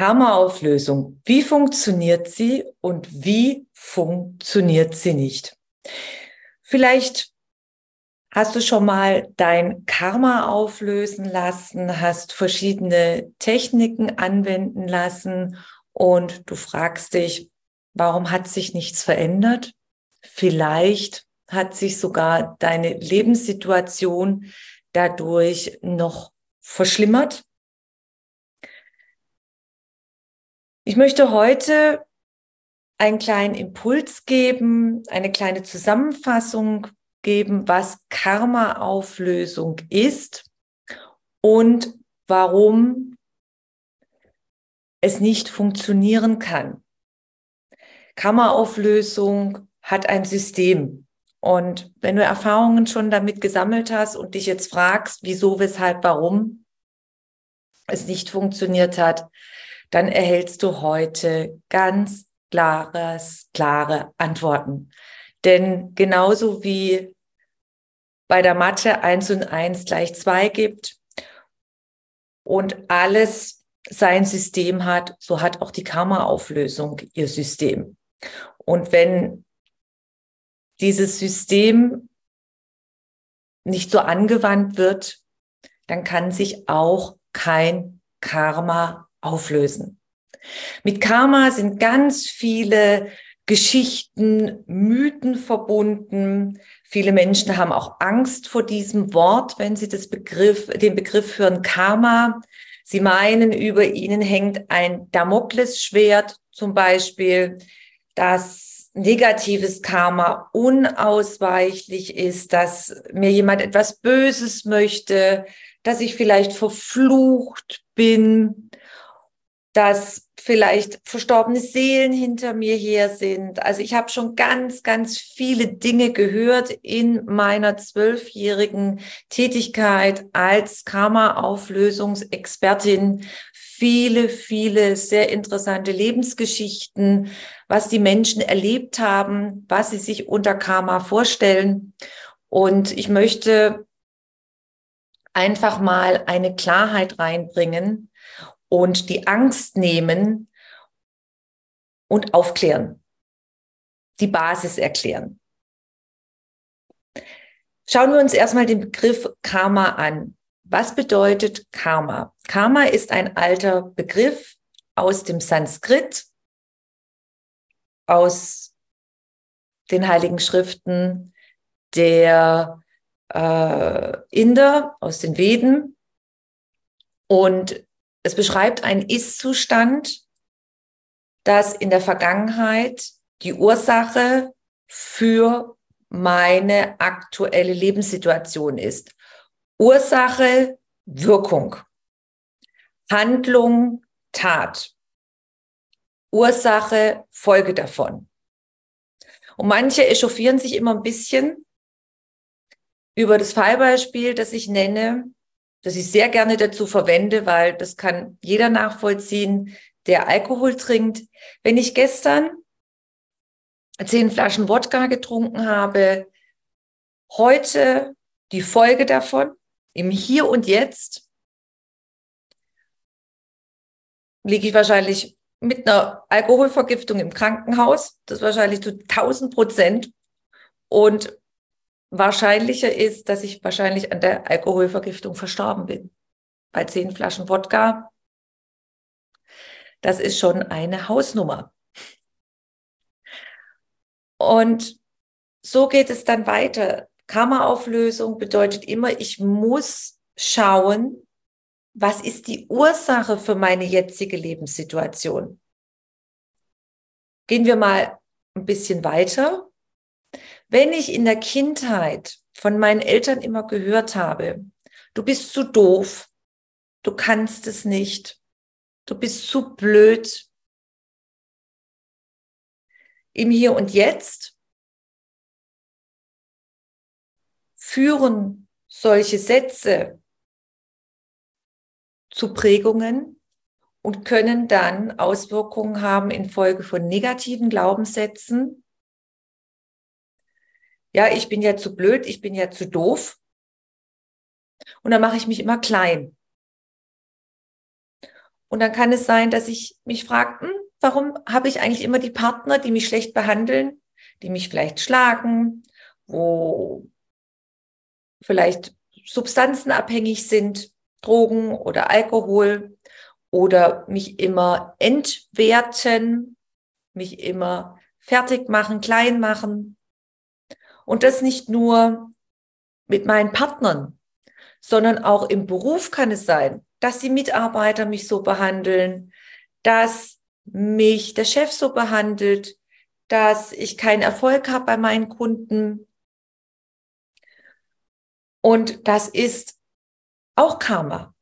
Karma-Auflösung. Wie funktioniert sie und wie funktioniert sie nicht? Vielleicht hast du schon mal dein Karma auflösen lassen, hast verschiedene Techniken anwenden lassen und du fragst dich, warum hat sich nichts verändert? Vielleicht hat sich sogar deine Lebenssituation dadurch noch verschlimmert. Ich möchte heute einen kleinen Impuls geben, eine kleine Zusammenfassung geben, was Karma-Auflösung ist und warum es nicht funktionieren kann. Karma-Auflösung hat ein System. Und wenn du Erfahrungen schon damit gesammelt hast und dich jetzt fragst, wieso, weshalb, warum es nicht funktioniert hat, dann erhältst du heute ganz klares, klare Antworten. Denn genauso wie bei der Mathe eins und eins gleich zwei gibt und alles sein System hat, so hat auch die Karma-Auflösung ihr System. Und wenn dieses System nicht so angewandt wird, dann kann sich auch kein Karma auflösen. Mit Karma sind ganz viele Geschichten, Mythen verbunden. Viele Menschen haben auch Angst vor diesem Wort, wenn sie das Begriff, den Begriff hören Karma. Sie meinen, über ihnen hängt ein Damoklesschwert zum Beispiel, dass negatives Karma unausweichlich ist, dass mir jemand etwas Böses möchte, dass ich vielleicht verflucht bin dass vielleicht verstorbene Seelen hinter mir her sind. Also ich habe schon ganz, ganz viele Dinge gehört in meiner zwölfjährigen Tätigkeit als Karma-Auflösungsexpertin. Viele, viele sehr interessante Lebensgeschichten, was die Menschen erlebt haben, was sie sich unter Karma vorstellen. Und ich möchte einfach mal eine Klarheit reinbringen, und die Angst nehmen und aufklären, die Basis erklären. Schauen wir uns erstmal den Begriff Karma an. Was bedeutet Karma? Karma ist ein alter Begriff aus dem Sanskrit, aus den heiligen Schriften der äh, Inder, aus den Veden. Und es beschreibt einen Ist-Zustand, dass in der Vergangenheit die Ursache für meine aktuelle Lebenssituation ist. Ursache, Wirkung. Handlung, Tat. Ursache, Folge davon. Und manche echauffieren sich immer ein bisschen über das Fallbeispiel, das ich nenne, das ich sehr gerne dazu verwende, weil das kann jeder nachvollziehen, der Alkohol trinkt. Wenn ich gestern zehn Flaschen Wodka getrunken habe, heute die Folge davon, im Hier und Jetzt, liege ich wahrscheinlich mit einer Alkoholvergiftung im Krankenhaus. Das wahrscheinlich zu 1000 Prozent. Und wahrscheinlicher ist, dass ich wahrscheinlich an der Alkoholvergiftung verstorben bin. Bei zehn Flaschen Wodka. Das ist schon eine Hausnummer. Und so geht es dann weiter. Karma-Auflösung bedeutet immer, ich muss schauen, was ist die Ursache für meine jetzige Lebenssituation. Gehen wir mal ein bisschen weiter. Wenn ich in der Kindheit von meinen Eltern immer gehört habe, du bist zu doof, du kannst es nicht, du bist zu blöd. Im Hier und Jetzt führen solche Sätze zu Prägungen und können dann Auswirkungen haben in Folge von negativen Glaubenssätzen. Ja, ich bin ja zu blöd, ich bin ja zu doof. Und dann mache ich mich immer klein. Und dann kann es sein, dass ich mich frage, hm, warum habe ich eigentlich immer die Partner, die mich schlecht behandeln, die mich vielleicht schlagen, wo vielleicht Substanzen abhängig sind, Drogen oder Alkohol oder mich immer entwerten, mich immer fertig machen, klein machen. Und das nicht nur mit meinen Partnern, sondern auch im Beruf kann es sein, dass die Mitarbeiter mich so behandeln, dass mich der Chef so behandelt, dass ich keinen Erfolg habe bei meinen Kunden. Und das ist auch Karma.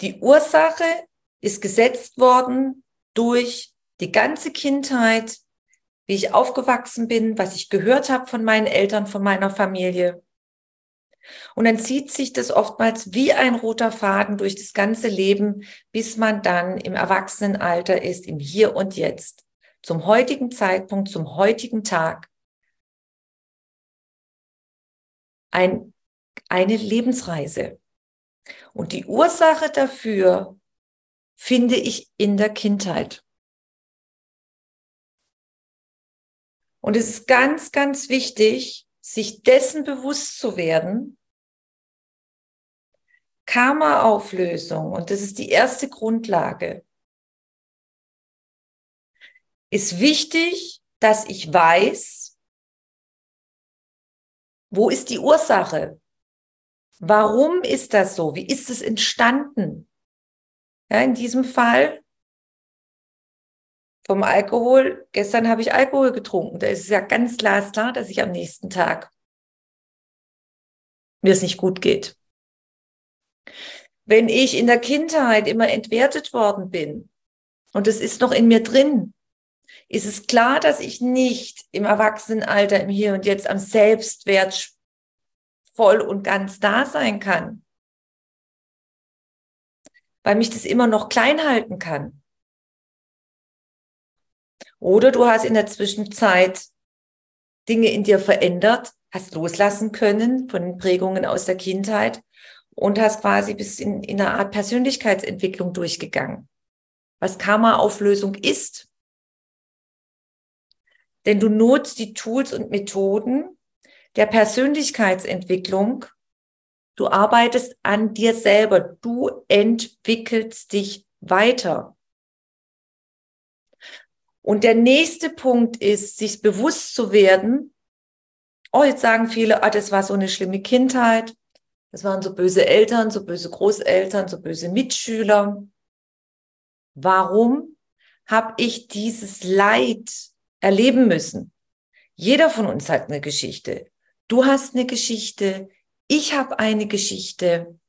Die Ursache ist gesetzt worden durch die ganze Kindheit, wie ich aufgewachsen bin, was ich gehört habe von meinen Eltern, von meiner Familie. Und dann zieht sich das oftmals wie ein roter Faden durch das ganze Leben, bis man dann im Erwachsenenalter ist, im Hier und Jetzt, zum heutigen Zeitpunkt, zum heutigen Tag. Ein, eine Lebensreise. Und die Ursache dafür finde ich in der Kindheit. Und es ist ganz, ganz wichtig, sich dessen bewusst zu werden. Karma-Auflösung, und das ist die erste Grundlage, ist wichtig, dass ich weiß, wo ist die Ursache? Warum ist das so? Wie ist es entstanden? Ja, in diesem Fall vom Alkohol. Gestern habe ich Alkohol getrunken. Da ist es ja ganz glasklar, dass ich am nächsten Tag mir es nicht gut geht. Wenn ich in der Kindheit immer entwertet worden bin und es ist noch in mir drin, ist es klar, dass ich nicht im Erwachsenenalter, im Hier und Jetzt am Selbstwert voll und ganz da sein kann. Weil mich das immer noch klein halten kann. Oder du hast in der Zwischenzeit Dinge in dir verändert, hast loslassen können von Prägungen aus der Kindheit und hast quasi bis in, in eine Art Persönlichkeitsentwicklung durchgegangen. Was Karma-Auflösung ist. Denn du nutzt die Tools und Methoden der Persönlichkeitsentwicklung. Du arbeitest an dir selber. Du entwickelst dich weiter. Und der nächste Punkt ist, sich bewusst zu werden, oh, jetzt sagen viele, ah, das war so eine schlimme Kindheit, das waren so böse Eltern, so böse Großeltern, so böse Mitschüler. Warum habe ich dieses Leid erleben müssen? Jeder von uns hat eine Geschichte. Du hast eine Geschichte, ich habe eine Geschichte.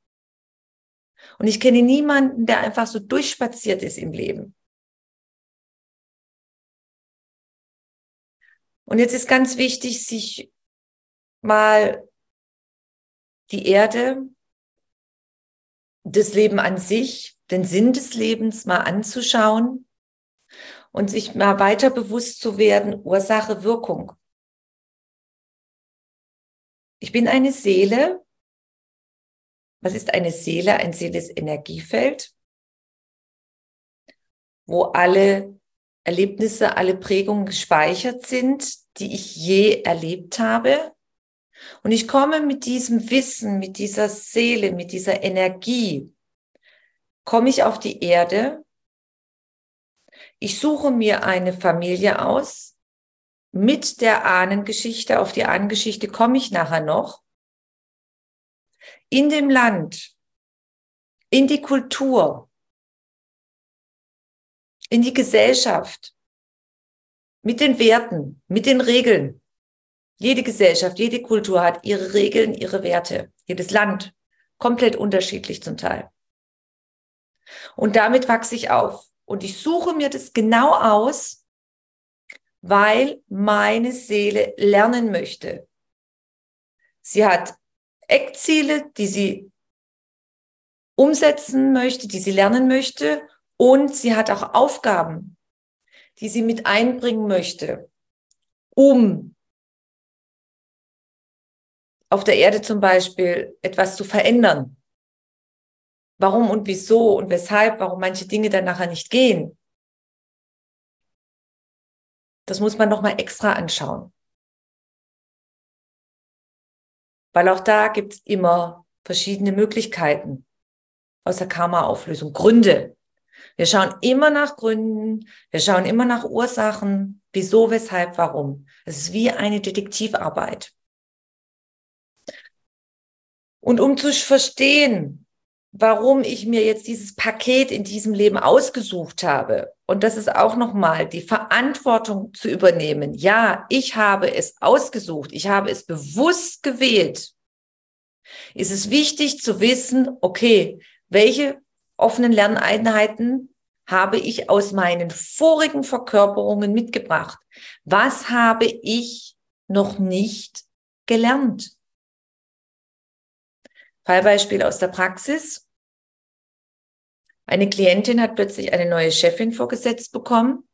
Und ich kenne niemanden, der einfach so durchspaziert ist im Leben. Und jetzt ist ganz wichtig, sich mal die Erde, das Leben an sich, den Sinn des Lebens mal anzuschauen und sich mal weiter bewusst zu werden, Ursache, Wirkung. Ich bin eine Seele. Was ist eine Seele? Ein Seele Energiefeld, wo alle Erlebnisse, alle Prägungen gespeichert sind, die ich je erlebt habe. Und ich komme mit diesem Wissen, mit dieser Seele, mit dieser Energie, komme ich auf die Erde. Ich suche mir eine Familie aus. Mit der Ahnengeschichte, auf die Ahnengeschichte komme ich nachher noch. In dem Land, in die Kultur, in die Gesellschaft, mit den Werten, mit den Regeln. Jede Gesellschaft, jede Kultur hat ihre Regeln, ihre Werte. Jedes Land komplett unterschiedlich zum Teil. Und damit wachse ich auf. Und ich suche mir das genau aus, weil meine Seele lernen möchte. Sie hat Eckziele, die sie umsetzen möchte, die sie lernen möchte. Und sie hat auch Aufgaben, die sie mit einbringen möchte, um auf der Erde zum Beispiel etwas zu verändern. Warum und wieso und weshalb, warum manche Dinge dann nachher nicht gehen. Das muss man nochmal extra anschauen. Weil auch da gibt es immer verschiedene Möglichkeiten aus der Karma-Auflösung, Gründe. Wir schauen immer nach Gründen, wir schauen immer nach Ursachen, wieso, weshalb, warum. Es ist wie eine Detektivarbeit. Und um zu verstehen, warum ich mir jetzt dieses Paket in diesem Leben ausgesucht habe, und das ist auch nochmal die Verantwortung zu übernehmen. Ja, ich habe es ausgesucht, ich habe es bewusst gewählt. Ist es wichtig zu wissen, okay, welche offenen Lerneinheiten habe ich aus meinen vorigen Verkörperungen mitgebracht? Was habe ich noch nicht gelernt? Fallbeispiel aus der Praxis. Eine Klientin hat plötzlich eine neue Chefin vorgesetzt bekommen.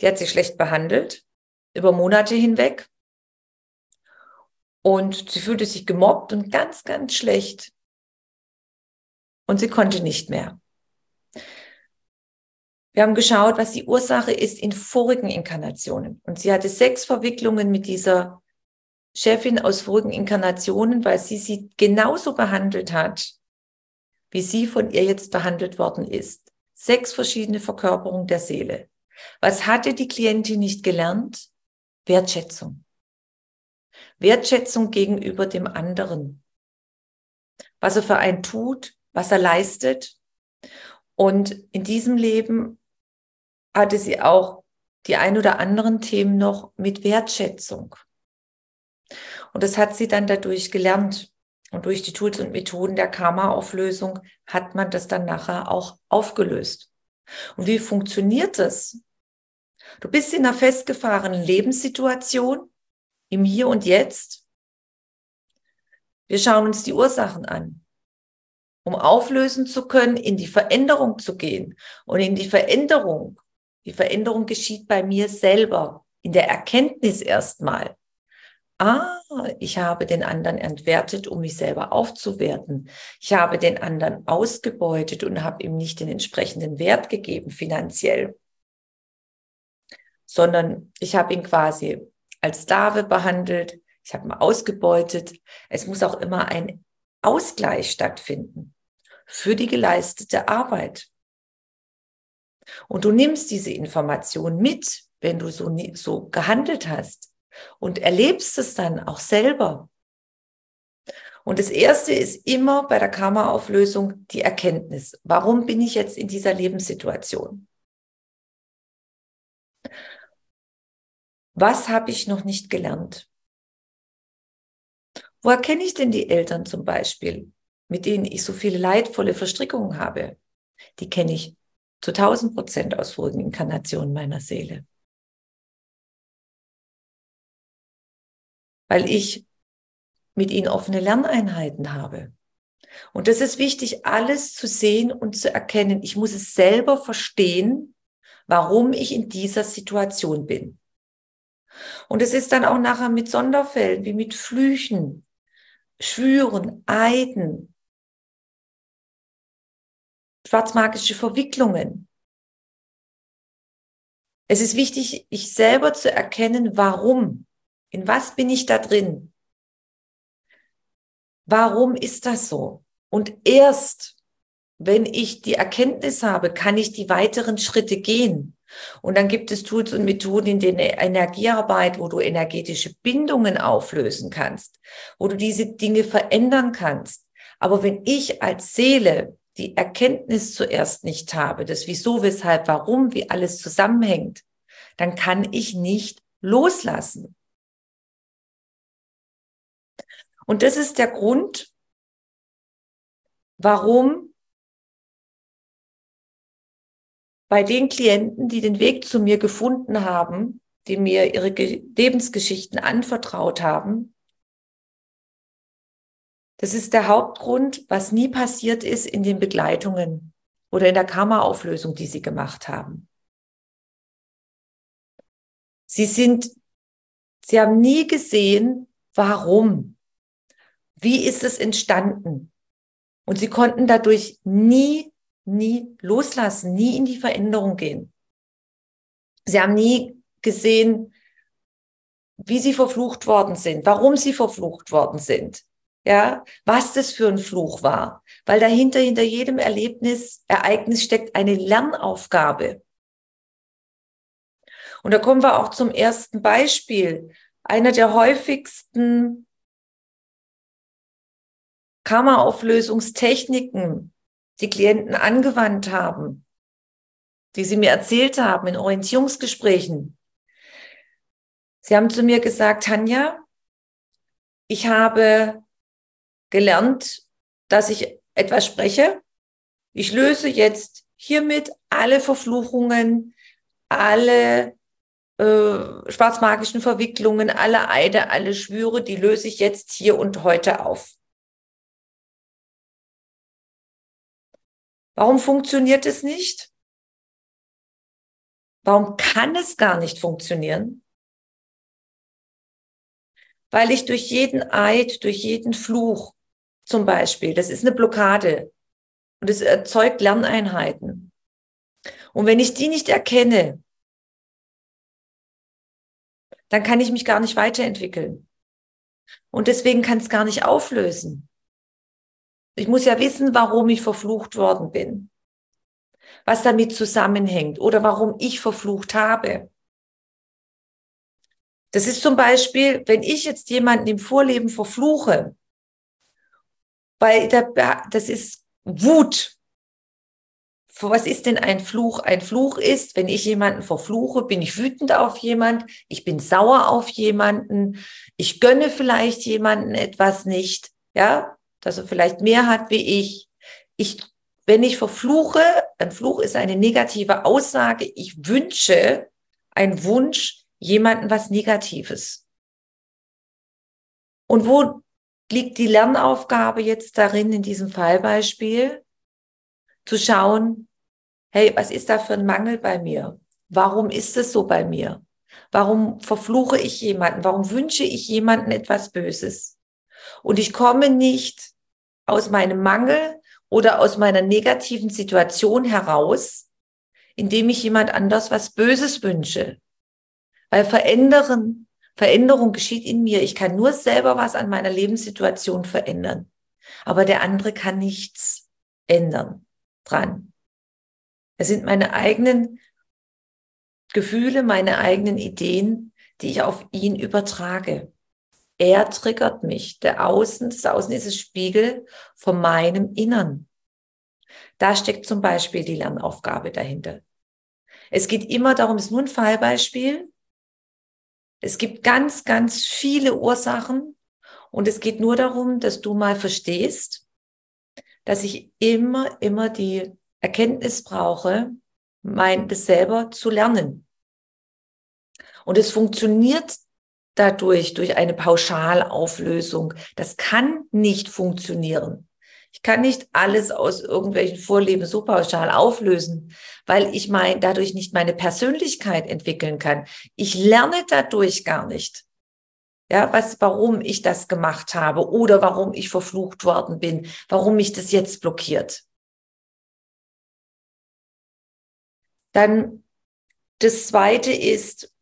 Die hat sie schlecht behandelt, über Monate hinweg. Und sie fühlte sich gemobbt und ganz, ganz schlecht. Und sie konnte nicht mehr. Wir haben geschaut, was die Ursache ist in vorigen Inkarnationen. Und sie hatte sechs Verwicklungen mit dieser Chefin aus vorigen Inkarnationen, weil sie sie genauso behandelt hat, wie sie von ihr jetzt behandelt worden ist. Sechs verschiedene Verkörperungen der Seele. Was hatte die Klientin nicht gelernt? Wertschätzung. Wertschätzung gegenüber dem anderen. Was er für einen tut, was er leistet. Und in diesem Leben hatte sie auch die ein oder anderen Themen noch mit Wertschätzung. Und das hat sie dann dadurch gelernt. Und durch die Tools und Methoden der Karma-Auflösung hat man das dann nachher auch aufgelöst. Und wie funktioniert das? Du bist in einer festgefahrenen Lebenssituation im Hier und Jetzt. Wir schauen uns die Ursachen an, um auflösen zu können, in die Veränderung zu gehen. Und in die Veränderung, die Veränderung geschieht bei mir selber, in der Erkenntnis erstmal ah, ich habe den anderen entwertet, um mich selber aufzuwerten. Ich habe den anderen ausgebeutet und habe ihm nicht den entsprechenden Wert gegeben finanziell, sondern ich habe ihn quasi als Sklave behandelt. Ich habe ihn ausgebeutet. Es muss auch immer ein Ausgleich stattfinden für die geleistete Arbeit. Und du nimmst diese Information mit, wenn du so, so gehandelt hast und erlebst es dann auch selber. Und das erste ist immer bei der Karma-Auflösung die Erkenntnis. Warum bin ich jetzt in dieser Lebenssituation? Was habe ich noch nicht gelernt? Woher kenne ich denn die Eltern zum Beispiel, mit denen ich so viele leidvolle Verstrickungen habe? Die kenne ich zu 1000 Prozent aus vorigen Inkarnationen meiner Seele. weil ich mit ihnen offene Lerneinheiten habe. Und das ist wichtig, alles zu sehen und zu erkennen. Ich muss es selber verstehen, warum ich in dieser Situation bin. Und es ist dann auch nachher mit Sonderfällen wie mit Flüchen, Schwüren, Eiden, schwarzmagische Verwicklungen. Es ist wichtig, ich selber zu erkennen, warum. In was bin ich da drin? Warum ist das so? Und erst, wenn ich die Erkenntnis habe, kann ich die weiteren Schritte gehen. Und dann gibt es Tools und Methoden in der Energiearbeit, wo du energetische Bindungen auflösen kannst, wo du diese Dinge verändern kannst. Aber wenn ich als Seele die Erkenntnis zuerst nicht habe, das wieso, weshalb, warum, wie alles zusammenhängt, dann kann ich nicht loslassen. Und das ist der Grund, warum bei den Klienten, die den Weg zu mir gefunden haben, die mir ihre Lebensgeschichten anvertraut haben, das ist der Hauptgrund, was nie passiert ist in den Begleitungen oder in der Karma-Auflösung, die sie gemacht haben. Sie sind, sie haben nie gesehen, warum. Wie ist es entstanden? Und sie konnten dadurch nie, nie loslassen, nie in die Veränderung gehen. Sie haben nie gesehen, wie sie verflucht worden sind, warum sie verflucht worden sind ja, was das für ein Fluch war. Weil dahinter, hinter jedem Erlebnis, Ereignis steckt eine Lernaufgabe. Und da kommen wir auch zum ersten Beispiel. Einer der häufigsten Karma-Auflösungstechniken, die Klienten angewandt haben, die sie mir erzählt haben in Orientierungsgesprächen. Sie haben zu mir gesagt, Tanja, ich habe gelernt, dass ich etwas spreche. Ich löse jetzt hiermit alle Verfluchungen, alle äh, schwarzmagischen Verwicklungen, alle Eide, alle Schwüre, die löse ich jetzt hier und heute auf. Warum funktioniert es nicht? Warum kann es gar nicht funktionieren? Weil ich durch jeden Eid, durch jeden Fluch, zum Beispiel. Das ist eine Blockade und es erzeugt Lerneinheiten. Und wenn ich die nicht erkenne, dann kann ich mich gar nicht weiterentwickeln. Und deswegen kann es gar nicht auflösen. Ich muss ja wissen, warum ich verflucht worden bin, was damit zusammenhängt oder warum ich verflucht habe. Das ist zum Beispiel, wenn ich jetzt jemanden im Vorleben verfluche, weil da, das ist Wut. Was ist denn ein Fluch? Ein Fluch ist, wenn ich jemanden verfluche, bin ich wütend auf jemand, ich bin sauer auf jemanden, ich gönne vielleicht jemanden etwas nicht, ja, dass er vielleicht mehr hat wie ich. Ich, wenn ich verfluche, ein Fluch ist eine negative Aussage, ich wünsche, ein Wunsch, jemanden was Negatives. Und wo liegt die Lernaufgabe jetzt darin, in diesem Fallbeispiel, zu schauen, hey, was ist da für ein Mangel bei mir? Warum ist es so bei mir? Warum verfluche ich jemanden? Warum wünsche ich jemanden etwas Böses? Und ich komme nicht aus meinem Mangel oder aus meiner negativen Situation heraus, indem ich jemand anders was Böses wünsche. Weil verändern Veränderung geschieht in mir. Ich kann nur selber was an meiner Lebenssituation verändern. Aber der andere kann nichts ändern dran. Es sind meine eigenen Gefühle, meine eigenen Ideen, die ich auf ihn übertrage. Er triggert mich. Der Außen, das Außen ist ein Spiegel von meinem Innern. Da steckt zum Beispiel die Lernaufgabe dahinter. Es geht immer darum, es ist nur ein Fallbeispiel, es gibt ganz, ganz viele Ursachen und es geht nur darum, dass du mal verstehst, dass ich immer, immer die Erkenntnis brauche, mein, das selber zu lernen. Und es funktioniert dadurch, durch eine Pauschalauflösung. Das kann nicht funktionieren. Ich kann nicht alles aus irgendwelchen Vorleben so pauschal auflösen, weil ich mein, dadurch nicht meine Persönlichkeit entwickeln kann. Ich lerne dadurch gar nicht. Ja, was, warum ich das gemacht habe oder warum ich verflucht worden bin, warum mich das jetzt blockiert. Dann das zweite ist,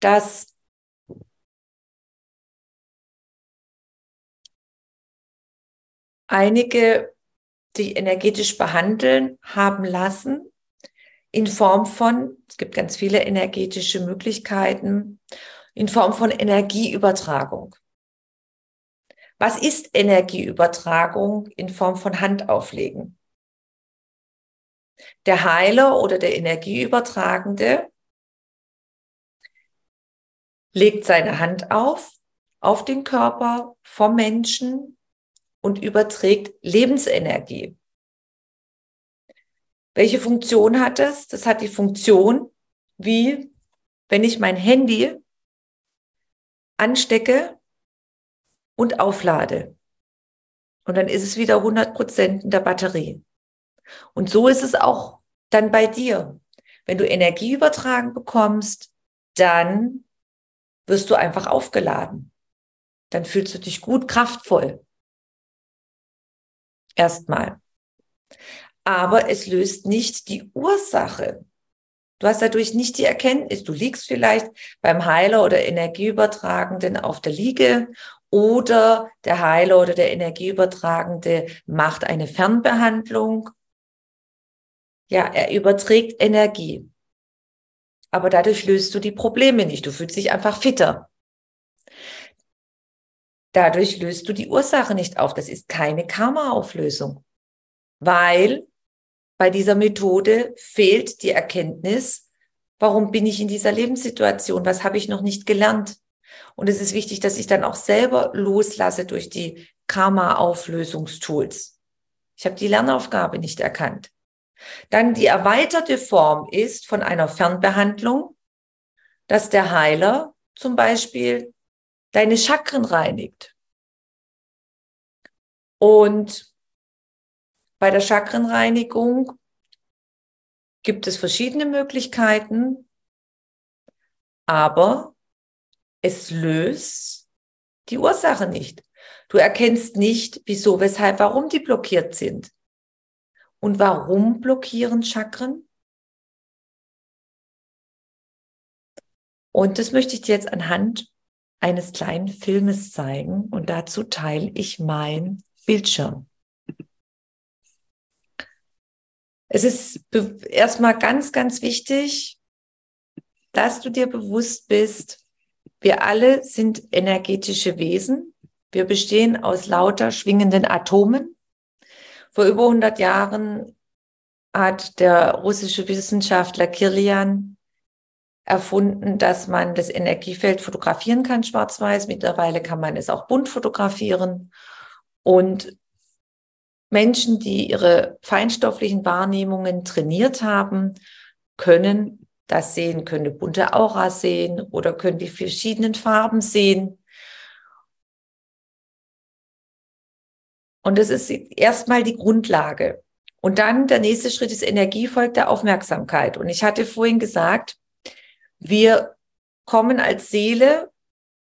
dass einige sich energetisch behandeln haben lassen in Form von, es gibt ganz viele energetische Möglichkeiten, in Form von Energieübertragung. Was ist Energieübertragung in Form von Handauflegen? Der Heiler oder der Energieübertragende legt seine Hand auf auf den Körper vom Menschen und überträgt Lebensenergie. Welche Funktion hat es? Das hat die Funktion, wie wenn ich mein Handy anstecke und auflade. Und dann ist es wieder 100 Prozent in der Batterie. Und so ist es auch dann bei dir. Wenn du Energie übertragen bekommst, dann wirst du einfach aufgeladen. Dann fühlst du dich gut, kraftvoll. Erstmal. Aber es löst nicht die Ursache. Du hast dadurch nicht die Erkenntnis. Du liegst vielleicht beim Heiler oder Energieübertragenden auf der Liege oder der Heiler oder der Energieübertragende macht eine Fernbehandlung. Ja, er überträgt Energie. Aber dadurch löst du die Probleme nicht. Du fühlst dich einfach fitter. Dadurch löst du die Ursache nicht auf. Das ist keine Karma-Auflösung, weil bei dieser Methode fehlt die Erkenntnis, warum bin ich in dieser Lebenssituation? Was habe ich noch nicht gelernt? Und es ist wichtig, dass ich dann auch selber loslasse durch die Karma-Auflösungstools. Ich habe die Lernaufgabe nicht erkannt. Dann die erweiterte Form ist von einer Fernbehandlung, dass der Heiler zum Beispiel deine Chakren reinigt. Und bei der Chakrenreinigung gibt es verschiedene Möglichkeiten, aber es löst die Ursache nicht. Du erkennst nicht, wieso, weshalb, warum die blockiert sind. Und warum blockieren Chakren? Und das möchte ich dir jetzt anhand eines kleinen Filmes zeigen und dazu teile ich mein Bildschirm. Es ist erstmal ganz, ganz wichtig, dass du dir bewusst bist, wir alle sind energetische Wesen. Wir bestehen aus lauter schwingenden Atomen. Vor über 100 Jahren hat der russische Wissenschaftler Kirlian erfunden, dass man das Energiefeld fotografieren kann, schwarz-weiß. Mittlerweile kann man es auch bunt fotografieren. Und Menschen, die ihre feinstofflichen Wahrnehmungen trainiert haben, können das sehen, können eine bunte Aura sehen oder können die verschiedenen Farben sehen. Und das ist erstmal die Grundlage. Und dann der nächste Schritt ist Energie folgt der Aufmerksamkeit. Und ich hatte vorhin gesagt, wir kommen als Seele,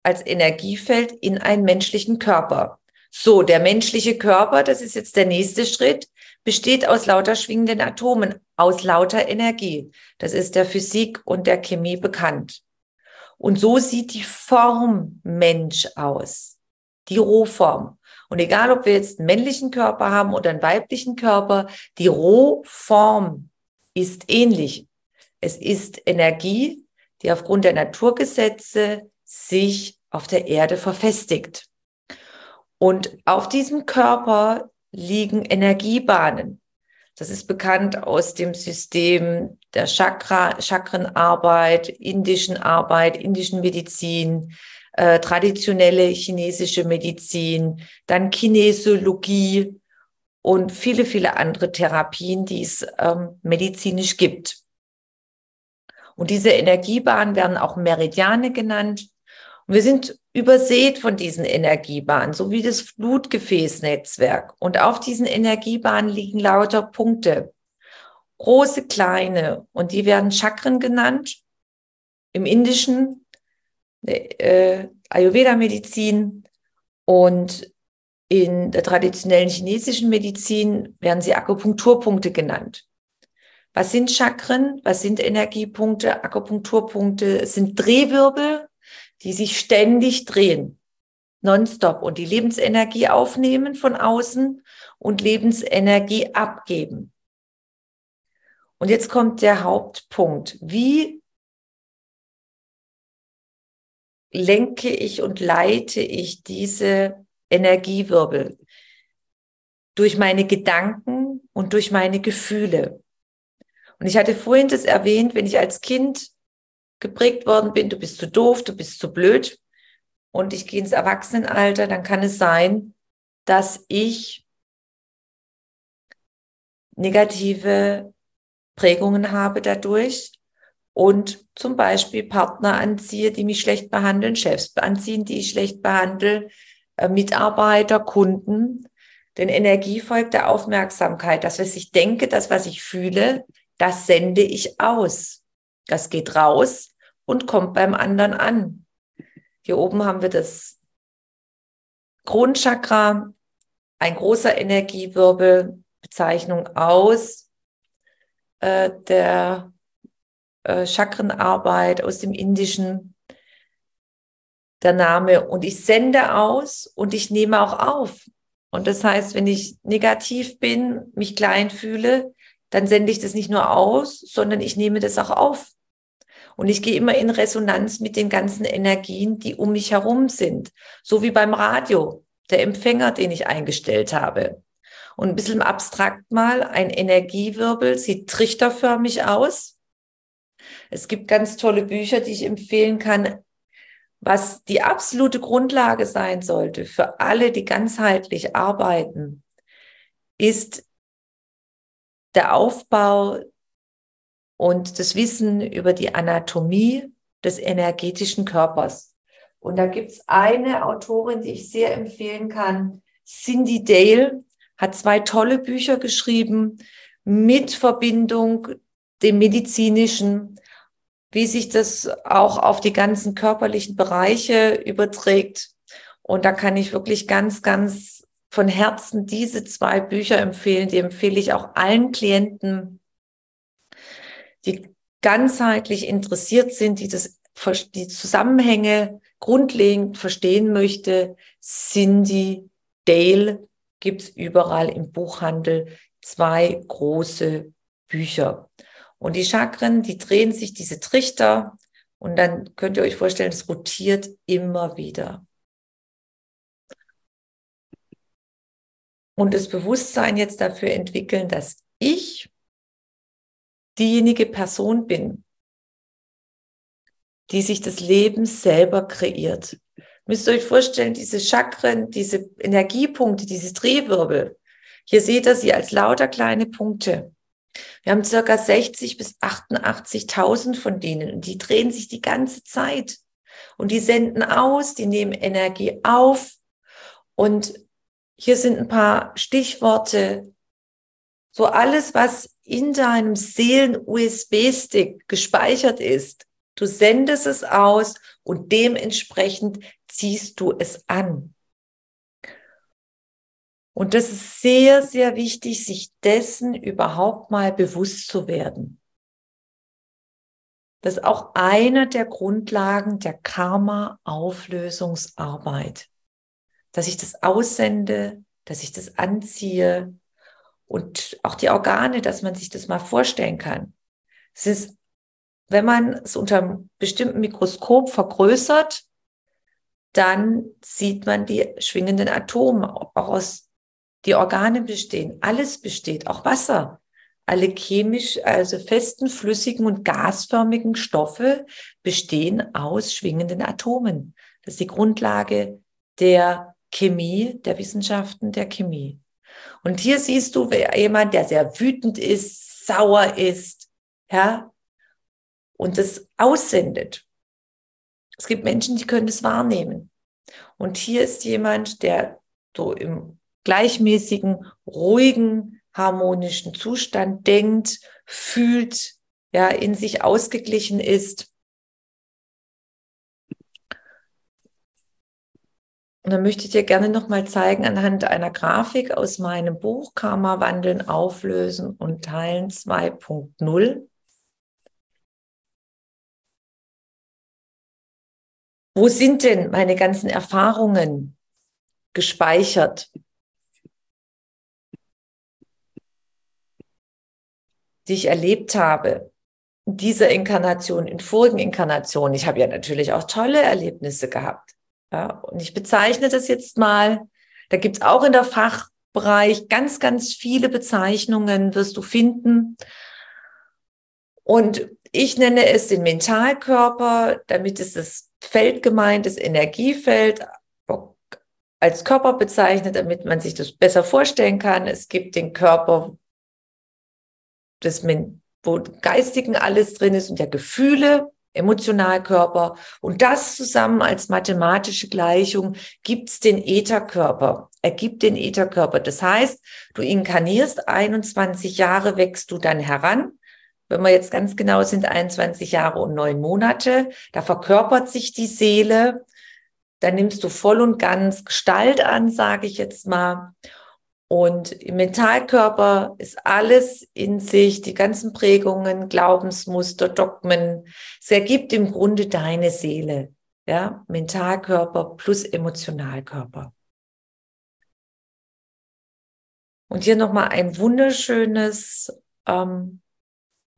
als Energiefeld in einen menschlichen Körper. So, der menschliche Körper, das ist jetzt der nächste Schritt, besteht aus lauter schwingenden Atomen, aus lauter Energie. Das ist der Physik und der Chemie bekannt. Und so sieht die Form Mensch aus, die Rohform. Und egal, ob wir jetzt einen männlichen Körper haben oder einen weiblichen Körper, die Rohform ist ähnlich. Es ist Energie, die aufgrund der Naturgesetze sich auf der Erde verfestigt. Und auf diesem Körper liegen Energiebahnen. Das ist bekannt aus dem System der Chakra, Chakrenarbeit, indischen Arbeit, indischen Medizin, äh, traditionelle chinesische Medizin, dann Kinesiologie und viele, viele andere Therapien, die es ähm, medizinisch gibt. Und diese Energiebahnen werden auch Meridiane genannt. Und wir sind übersät von diesen Energiebahnen, so wie das Blutgefäßnetzwerk. Und auf diesen Energiebahnen liegen lauter Punkte. Große, kleine. Und die werden Chakren genannt. Im Indischen, äh, Ayurveda-Medizin und in der traditionellen chinesischen Medizin werden sie Akupunkturpunkte genannt. Was sind Chakren? Was sind Energiepunkte? Akupunkturpunkte sind Drehwirbel die sich ständig drehen, nonstop und die Lebensenergie aufnehmen von außen und Lebensenergie abgeben. Und jetzt kommt der Hauptpunkt. Wie lenke ich und leite ich diese Energiewirbel? Durch meine Gedanken und durch meine Gefühle. Und ich hatte vorhin das erwähnt, wenn ich als Kind geprägt worden bin, du bist zu doof, du bist zu blöd, und ich gehe ins Erwachsenenalter, dann kann es sein, dass ich negative Prägungen habe dadurch und zum Beispiel Partner anziehe, die mich schlecht behandeln, Chefs anziehen, die ich schlecht behandle, äh, Mitarbeiter, Kunden. Denn Energie folgt der Aufmerksamkeit. Das, was ich denke, das, was ich fühle, das sende ich aus. Das geht raus und kommt beim anderen an. Hier oben haben wir das Kronchakra, ein großer Energiewirbel, Bezeichnung aus äh, der äh, Chakrenarbeit, aus dem Indischen, der Name. Und ich sende aus und ich nehme auch auf. Und das heißt, wenn ich negativ bin, mich klein fühle, dann sende ich das nicht nur aus, sondern ich nehme das auch auf. Und ich gehe immer in Resonanz mit den ganzen Energien, die um mich herum sind. So wie beim Radio, der Empfänger, den ich eingestellt habe. Und ein bisschen abstrakt mal, ein Energiewirbel sieht trichterförmig aus. Es gibt ganz tolle Bücher, die ich empfehlen kann, was die absolute Grundlage sein sollte für alle, die ganzheitlich arbeiten, ist der Aufbau und das Wissen über die Anatomie des energetischen Körpers. Und da gibt's eine Autorin, die ich sehr empfehlen kann, Cindy Dale, hat zwei tolle Bücher geschrieben mit Verbindung dem medizinischen, wie sich das auch auf die ganzen körperlichen Bereiche überträgt. Und da kann ich wirklich ganz, ganz von Herzen diese zwei Bücher empfehlen. Die empfehle ich auch allen Klienten, die ganzheitlich interessiert sind, die das, die Zusammenhänge grundlegend verstehen möchte. Cindy Dale gibt's überall im Buchhandel zwei große Bücher. Und die Chakren, die drehen sich, diese Trichter, und dann könnt ihr euch vorstellen, es rotiert immer wieder. Und das Bewusstsein jetzt dafür entwickeln, dass ich diejenige Person bin, die sich das Leben selber kreiert. Müsst ihr euch vorstellen, diese Chakren, diese Energiepunkte, diese Drehwirbel. Hier seht ihr sie als lauter kleine Punkte. Wir haben circa 60 bis 88.000 von denen und die drehen sich die ganze Zeit und die senden aus, die nehmen Energie auf und hier sind ein paar Stichworte. So alles, was in deinem Seelen-USB-Stick gespeichert ist, du sendest es aus und dementsprechend ziehst du es an. Und das ist sehr, sehr wichtig, sich dessen überhaupt mal bewusst zu werden. Das ist auch eine der Grundlagen der Karma-Auflösungsarbeit. Dass ich das aussende, dass ich das anziehe und auch die Organe, dass man sich das mal vorstellen kann. Es ist, wenn man es unter einem bestimmten Mikroskop vergrößert, dann sieht man die schwingenden Atome, auch aus die Organe bestehen, alles besteht, auch Wasser. Alle chemisch, also festen, flüssigen und gasförmigen Stoffe bestehen aus schwingenden Atomen. Das ist die Grundlage der Chemie, der Wissenschaften der Chemie. Und hier siehst du jemand, der sehr wütend ist, sauer ist, ja, und das aussendet. Es gibt Menschen, die können das wahrnehmen. Und hier ist jemand, der so im gleichmäßigen, ruhigen, harmonischen Zustand denkt, fühlt, ja, in sich ausgeglichen ist. Und dann möchte ich dir gerne nochmal zeigen anhand einer Grafik aus meinem Buch Karma wandeln, auflösen und teilen 2.0. Wo sind denn meine ganzen Erfahrungen gespeichert? die ich erlebt habe, in dieser Inkarnation, in vorigen Inkarnationen. Ich habe ja natürlich auch tolle Erlebnisse gehabt. Ja, und ich bezeichne das jetzt mal. Da gibt es auch in der Fachbereich ganz, ganz viele Bezeichnungen, wirst du finden. Und ich nenne es den Mentalkörper, damit es das Feld gemeint, das Energiefeld als Körper bezeichnet, damit man sich das besser vorstellen kann. Es gibt den Körper, das, wo Geistigen alles drin ist und der Gefühle, Emotionalkörper. Und das zusammen als mathematische Gleichung gibt's den Ätherkörper, ergibt den Ätherkörper. Das heißt, du inkarnierst 21 Jahre, wächst du dann heran. Wenn wir jetzt ganz genau sind, 21 Jahre und neun Monate, da verkörpert sich die Seele. Dann nimmst du voll und ganz Gestalt an, sage ich jetzt mal. Und im Mentalkörper ist alles in sich, die ganzen Prägungen, Glaubensmuster, Dogmen. Es ergibt im Grunde deine Seele. Ja, Mentalkörper plus Emotionalkörper. Und hier nochmal ein wunderschönes ähm,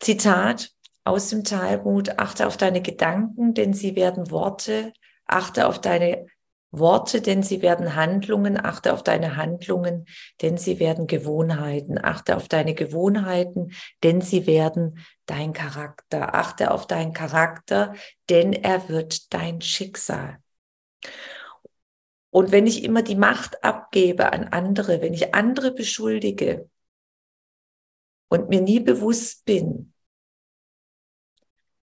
Zitat aus dem Talmud. Achte auf deine Gedanken, denn sie werden Worte. Achte auf deine Worte, denn sie werden Handlungen. Achte auf deine Handlungen, denn sie werden Gewohnheiten. Achte auf deine Gewohnheiten, denn sie werden dein Charakter. Achte auf deinen Charakter, denn er wird dein Schicksal. Und wenn ich immer die Macht abgebe an andere, wenn ich andere beschuldige und mir nie bewusst bin,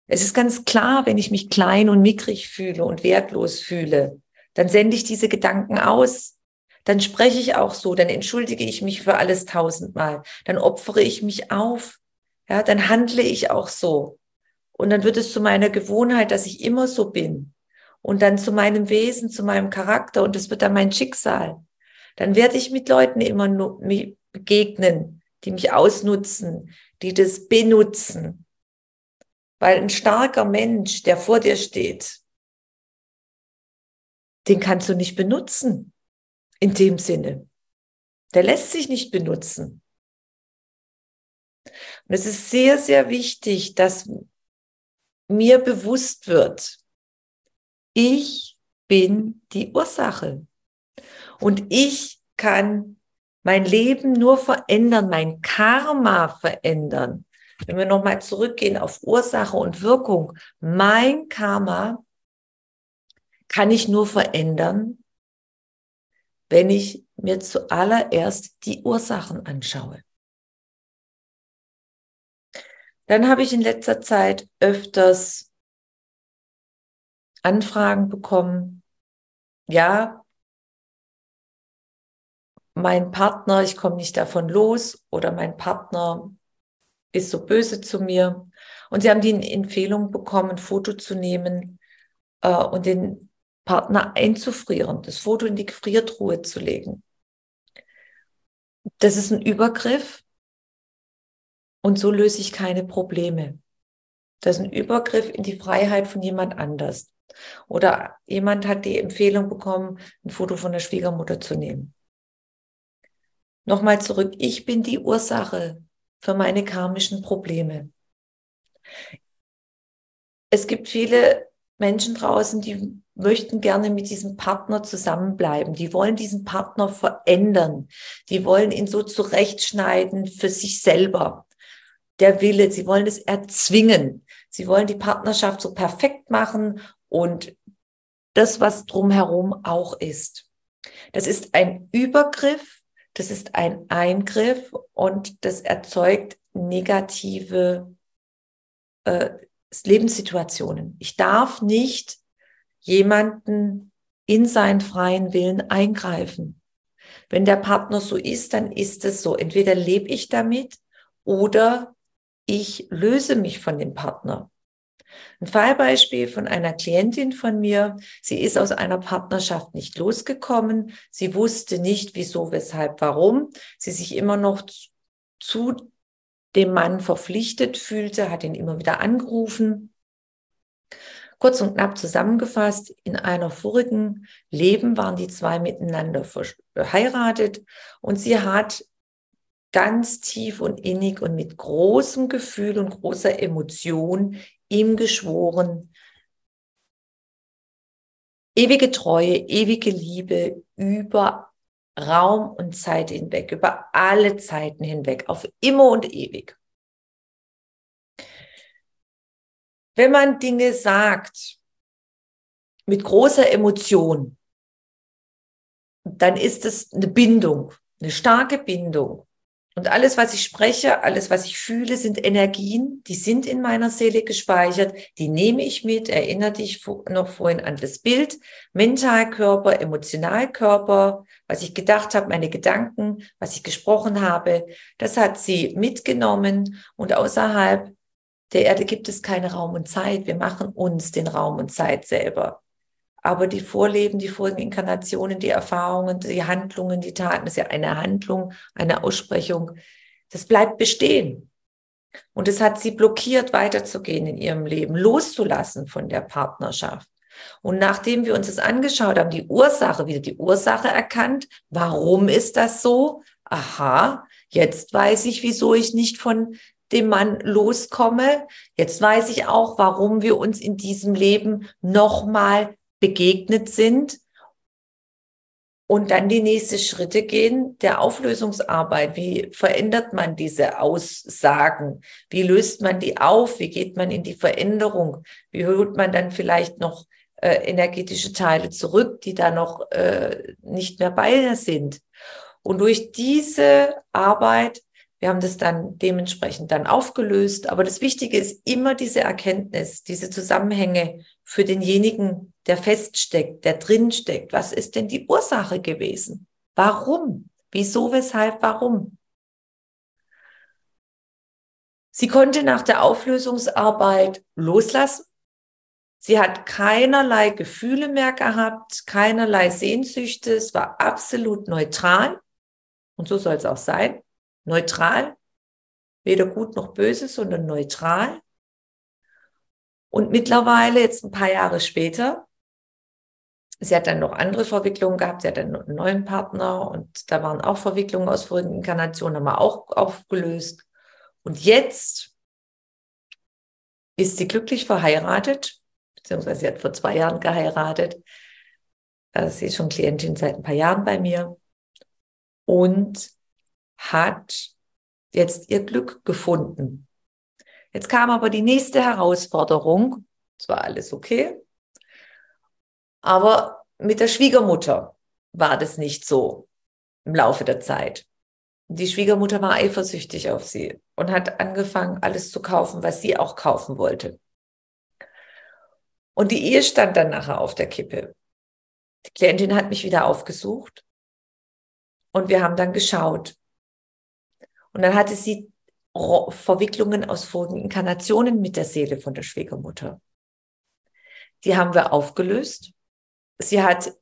es ist ganz klar, wenn ich mich klein und mickrig fühle und wertlos fühle, dann sende ich diese Gedanken aus. Dann spreche ich auch so, dann entschuldige ich mich für alles tausendmal, dann opfere ich mich auf, ja, dann handle ich auch so. Und dann wird es zu meiner Gewohnheit, dass ich immer so bin. Und dann zu meinem Wesen, zu meinem Charakter und das wird dann mein Schicksal. Dann werde ich mit Leuten immer nur begegnen, die mich ausnutzen, die das benutzen. Weil ein starker Mensch, der vor dir steht, den kannst du nicht benutzen. In dem Sinne. Der lässt sich nicht benutzen. Und es ist sehr, sehr wichtig, dass mir bewusst wird, ich bin die Ursache. Und ich kann mein Leben nur verändern, mein Karma verändern. Wenn wir nochmal zurückgehen auf Ursache und Wirkung, mein Karma kann ich nur verändern, wenn ich mir zuallererst die Ursachen anschaue. Dann habe ich in letzter Zeit öfters Anfragen bekommen. Ja, mein Partner, ich komme nicht davon los oder mein Partner ist so böse zu mir. Und sie haben die Empfehlung bekommen, ein Foto zu nehmen äh, und den Partner einzufrieren, das Foto in die Gefriertruhe zu legen. Das ist ein Übergriff und so löse ich keine Probleme. Das ist ein Übergriff in die Freiheit von jemand anders. Oder jemand hat die Empfehlung bekommen, ein Foto von der Schwiegermutter zu nehmen. Nochmal zurück, ich bin die Ursache für meine karmischen Probleme. Es gibt viele Menschen draußen, die möchten gerne mit diesem Partner zusammenbleiben. Die wollen diesen Partner verändern. Die wollen ihn so zurechtschneiden für sich selber. Der Wille, sie wollen es erzwingen. Sie wollen die Partnerschaft so perfekt machen und das, was drumherum auch ist. Das ist ein Übergriff, das ist ein Eingriff und das erzeugt negative äh, Lebenssituationen. Ich darf nicht jemanden in seinen freien Willen eingreifen. Wenn der Partner so ist, dann ist es so. Entweder lebe ich damit oder ich löse mich von dem Partner. Ein Fallbeispiel von einer Klientin von mir. Sie ist aus einer Partnerschaft nicht losgekommen. Sie wusste nicht, wieso, weshalb, warum. Sie sich immer noch zu dem Mann verpflichtet fühlte, hat ihn immer wieder angerufen. Kurz und knapp zusammengefasst, in einer vorigen Leben waren die zwei miteinander verheiratet und sie hat ganz tief und innig und mit großem Gefühl und großer Emotion ihm geschworen, ewige Treue, ewige Liebe über Raum und Zeit hinweg, über alle Zeiten hinweg, auf immer und ewig. Wenn man Dinge sagt, mit großer Emotion, dann ist es eine Bindung, eine starke Bindung. Und alles, was ich spreche, alles, was ich fühle, sind Energien, die sind in meiner Seele gespeichert, die nehme ich mit, erinnere dich noch vorhin an das Bild, Mentalkörper, Emotionalkörper, was ich gedacht habe, meine Gedanken, was ich gesprochen habe, das hat sie mitgenommen und außerhalb der Erde gibt es keine Raum und Zeit. Wir machen uns den Raum und Zeit selber. Aber die Vorleben, die vorigen Inkarnationen, die Erfahrungen, die Handlungen, die Taten, ist ja eine Handlung, eine Aussprechung. Das bleibt bestehen. Und es hat sie blockiert, weiterzugehen in ihrem Leben, loszulassen von der Partnerschaft. Und nachdem wir uns das angeschaut haben, die Ursache, wieder die Ursache erkannt, warum ist das so? Aha, jetzt weiß ich, wieso ich nicht von dem Mann loskomme. Jetzt weiß ich auch, warum wir uns in diesem Leben nochmal begegnet sind und dann die nächsten Schritte gehen der Auflösungsarbeit. Wie verändert man diese Aussagen? Wie löst man die auf? Wie geht man in die Veränderung? Wie holt man dann vielleicht noch äh, energetische Teile zurück, die da noch äh, nicht mehr bei sind? Und durch diese Arbeit wir haben das dann dementsprechend dann aufgelöst. Aber das Wichtige ist immer diese Erkenntnis, diese Zusammenhänge für denjenigen, der feststeckt, der drinsteckt. Was ist denn die Ursache gewesen? Warum? Wieso, weshalb, warum? Sie konnte nach der Auflösungsarbeit loslassen. Sie hat keinerlei Gefühle mehr gehabt, keinerlei Sehnsüchte. Es war absolut neutral. Und so soll es auch sein neutral, weder gut noch böse, sondern neutral. Und mittlerweile, jetzt ein paar Jahre später, sie hat dann noch andere Verwicklungen gehabt, sie hat dann einen neuen Partner und da waren auch Verwicklungen aus vorigen Inkarnationen, haben wir auch aufgelöst. Und jetzt ist sie glücklich verheiratet, beziehungsweise sie hat vor zwei Jahren geheiratet. Also sie ist schon Klientin seit ein paar Jahren bei mir. Und hat jetzt ihr Glück gefunden. Jetzt kam aber die nächste Herausforderung. Es war alles okay. Aber mit der Schwiegermutter war das nicht so im Laufe der Zeit. Die Schwiegermutter war eifersüchtig auf sie und hat angefangen, alles zu kaufen, was sie auch kaufen wollte. Und die Ehe stand dann nachher auf der Kippe. Die Klientin hat mich wieder aufgesucht und wir haben dann geschaut, und dann hatte sie Verwicklungen aus vorigen Inkarnationen mit der Seele von der Schwiegermutter. Die haben wir aufgelöst. Sie hat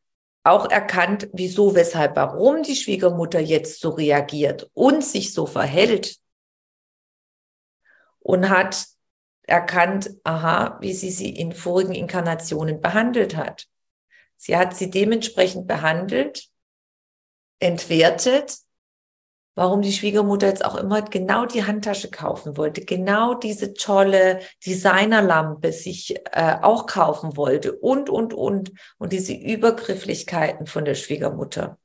auch erkannt, wieso, weshalb, warum die Schwiegermutter jetzt so reagiert und sich so verhält. Und hat erkannt, aha, wie sie sie in vorigen Inkarnationen behandelt hat. Sie hat sie dementsprechend behandelt, entwertet warum die Schwiegermutter jetzt auch immer genau die Handtasche kaufen wollte, genau diese tolle Designerlampe sich äh, auch kaufen wollte und, und, und, und diese Übergrifflichkeiten von der Schwiegermutter,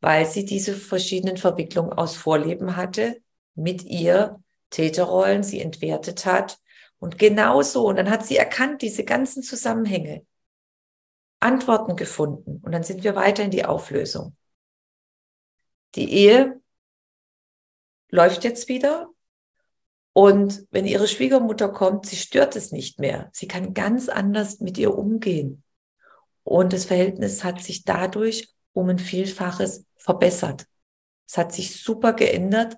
weil sie diese verschiedenen Verwicklungen aus Vorleben hatte, mit ihr Täterrollen, sie entwertet hat und genauso, und dann hat sie erkannt, diese ganzen Zusammenhänge, Antworten gefunden. Und dann sind wir weiter in die Auflösung. Die Ehe läuft jetzt wieder. Und wenn ihre Schwiegermutter kommt, sie stört es nicht mehr. Sie kann ganz anders mit ihr umgehen. Und das Verhältnis hat sich dadurch um ein Vielfaches verbessert. Es hat sich super geändert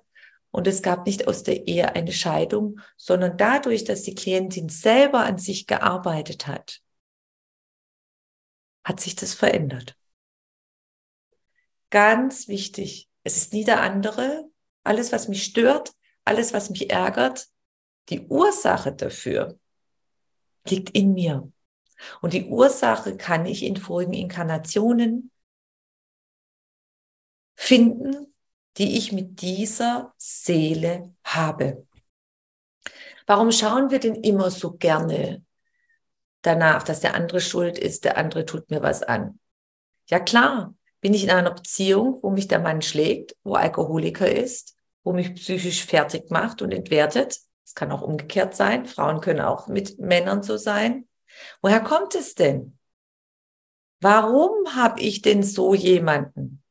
und es gab nicht aus der Ehe eine Scheidung, sondern dadurch, dass die Klientin selber an sich gearbeitet hat, hat sich das verändert. Ganz wichtig. Es ist nie der andere, alles, was mich stört, alles, was mich ärgert, die Ursache dafür liegt in mir. Und die Ursache kann ich in vorigen Inkarnationen finden, die ich mit dieser Seele habe. Warum schauen wir denn immer so gerne danach, dass der andere schuld ist, der andere tut mir was an? Ja klar, bin ich in einer Beziehung, wo mich der Mann schlägt, wo Alkoholiker ist, wo mich psychisch fertig macht und entwertet. Es kann auch umgekehrt sein. Frauen können auch mit Männern so sein. Woher kommt es denn? Warum habe ich denn so jemanden?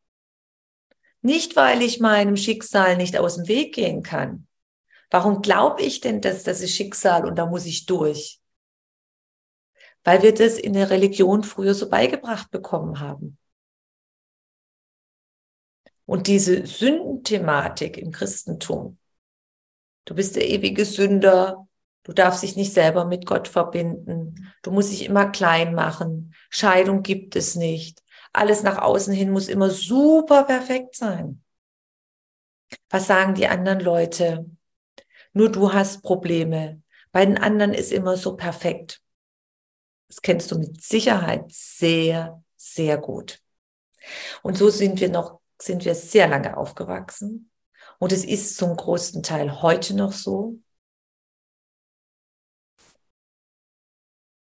Nicht, weil ich meinem Schicksal nicht aus dem Weg gehen kann. Warum glaube ich denn, dass das ist Schicksal und da muss ich durch? Weil wir das in der Religion früher so beigebracht bekommen haben. Und diese Sündenthematik im Christentum, du bist der ewige Sünder, du darfst dich nicht selber mit Gott verbinden, du musst dich immer klein machen, Scheidung gibt es nicht, alles nach außen hin muss immer super perfekt sein. Was sagen die anderen Leute? Nur du hast Probleme. Bei den anderen ist immer so perfekt. Das kennst du mit Sicherheit sehr, sehr gut. Und so sind wir noch, sind wir sehr lange aufgewachsen. Und es ist zum großen Teil heute noch so.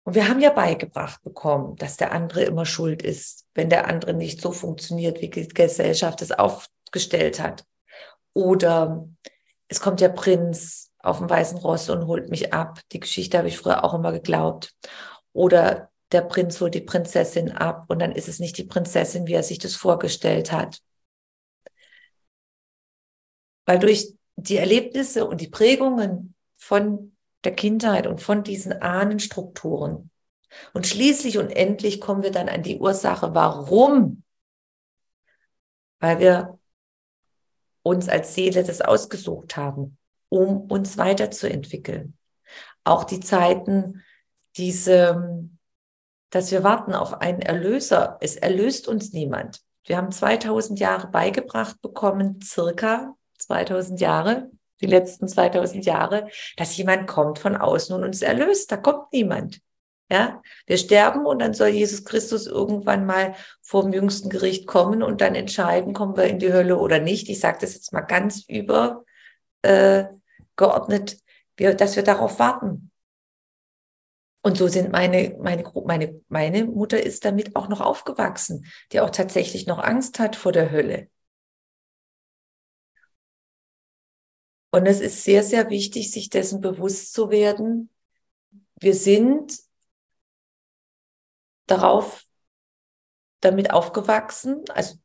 Und wir haben ja beigebracht bekommen, dass der andere immer schuld ist, wenn der andere nicht so funktioniert, wie die Gesellschaft es aufgestellt hat. Oder es kommt der Prinz auf dem weißen Ross und holt mich ab. Die Geschichte habe ich früher auch immer geglaubt. Oder der Prinz holt die Prinzessin ab und dann ist es nicht die Prinzessin, wie er sich das vorgestellt hat. Weil durch die Erlebnisse und die Prägungen von der Kindheit und von diesen Ahnenstrukturen. Und schließlich und endlich kommen wir dann an die Ursache, warum? Weil wir uns als Seele das ausgesucht haben, um uns weiterzuentwickeln. Auch die Zeiten, diese, dass wir warten auf einen Erlöser. Es erlöst uns niemand. Wir haben 2000 Jahre beigebracht bekommen, circa 2000 Jahre, die letzten 2000 Jahre, dass jemand kommt von außen und uns erlöst. Da kommt niemand. Ja, wir sterben und dann soll Jesus Christus irgendwann mal vor dem jüngsten Gericht kommen und dann entscheiden, kommen wir in die Hölle oder nicht. Ich sage das jetzt mal ganz übergeordnet, äh, dass wir darauf warten. Und so sind meine, meine, meine, meine Mutter ist damit auch noch aufgewachsen, die auch tatsächlich noch Angst hat vor der Hölle. Und es ist sehr, sehr wichtig, sich dessen bewusst zu werden. Wir sind darauf damit aufgewachsen, also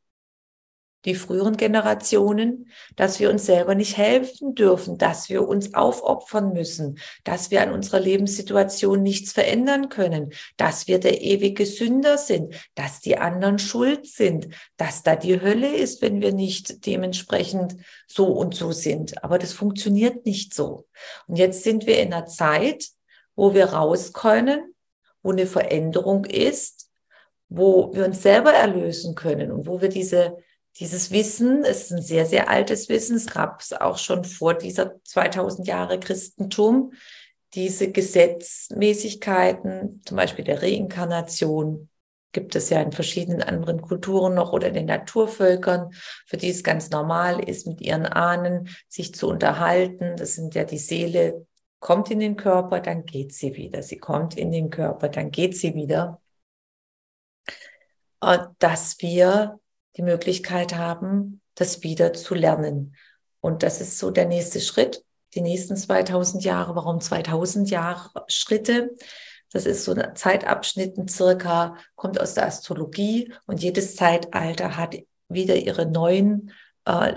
die früheren Generationen, dass wir uns selber nicht helfen dürfen, dass wir uns aufopfern müssen, dass wir an unserer Lebenssituation nichts verändern können, dass wir der ewige Sünder sind, dass die anderen schuld sind, dass da die Hölle ist, wenn wir nicht dementsprechend so und so sind. Aber das funktioniert nicht so. Und jetzt sind wir in einer Zeit, wo wir raus können, wo eine Veränderung ist, wo wir uns selber erlösen können und wo wir diese dieses Wissen ist ein sehr, sehr altes Wissen. Es gab es auch schon vor dieser 2000 Jahre Christentum. Diese Gesetzmäßigkeiten, zum Beispiel der Reinkarnation, gibt es ja in verschiedenen anderen Kulturen noch oder in den Naturvölkern, für die es ganz normal ist, mit ihren Ahnen sich zu unterhalten. Das sind ja die Seele, kommt in den Körper, dann geht sie wieder. Sie kommt in den Körper, dann geht sie wieder. Und dass wir die Möglichkeit haben, das wieder zu lernen. Und das ist so der nächste Schritt, die nächsten 2000 Jahre. Warum 2000 Jahre Schritte? Das ist so ein Zeitabschnitten circa, kommt aus der Astrologie und jedes Zeitalter hat wieder ihre neuen äh,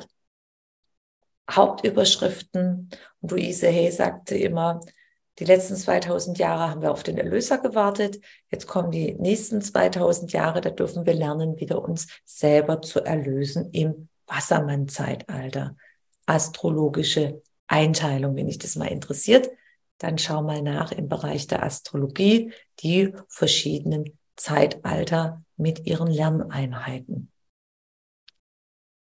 Hauptüberschriften. Und Louise Hay sagte immer, die letzten 2000 Jahre haben wir auf den Erlöser gewartet. Jetzt kommen die nächsten 2000 Jahre. Da dürfen wir lernen, wieder uns selber zu erlösen im Wassermann-Zeitalter. Astrologische Einteilung. Wenn dich das mal interessiert, dann schau mal nach im Bereich der Astrologie die verschiedenen Zeitalter mit ihren Lerneinheiten.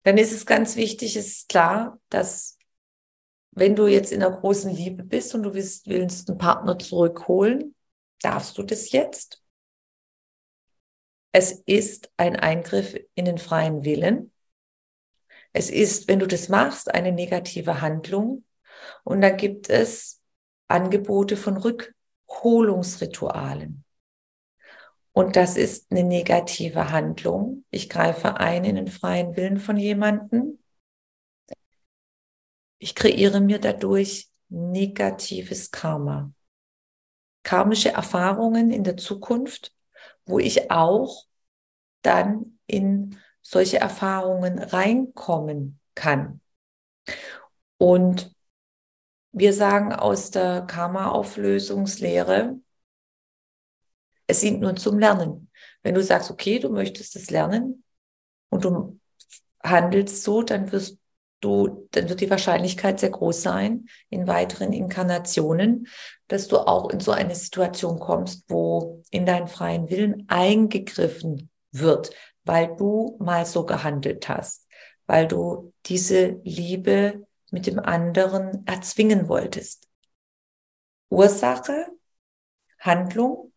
Dann ist es ganz wichtig, es ist klar, dass wenn du jetzt in einer großen Liebe bist und du willst, willst einen Partner zurückholen, darfst du das jetzt? Es ist ein Eingriff in den freien Willen. Es ist, wenn du das machst, eine negative Handlung. Und dann gibt es Angebote von Rückholungsritualen. Und das ist eine negative Handlung. Ich greife ein in den freien Willen von jemandem ich kreiere mir dadurch negatives Karma. Karmische Erfahrungen in der Zukunft, wo ich auch dann in solche Erfahrungen reinkommen kann. Und wir sagen aus der Karma-Auflösungslehre, es dient nur zum Lernen. Wenn du sagst, okay, du möchtest es lernen und du handelst so, dann wirst du, dann wird die Wahrscheinlichkeit sehr groß sein in weiteren Inkarnationen, dass du auch in so eine Situation kommst, wo in deinen freien Willen eingegriffen wird, weil du mal so gehandelt hast, weil du diese Liebe mit dem anderen erzwingen wolltest. Ursache, Handlung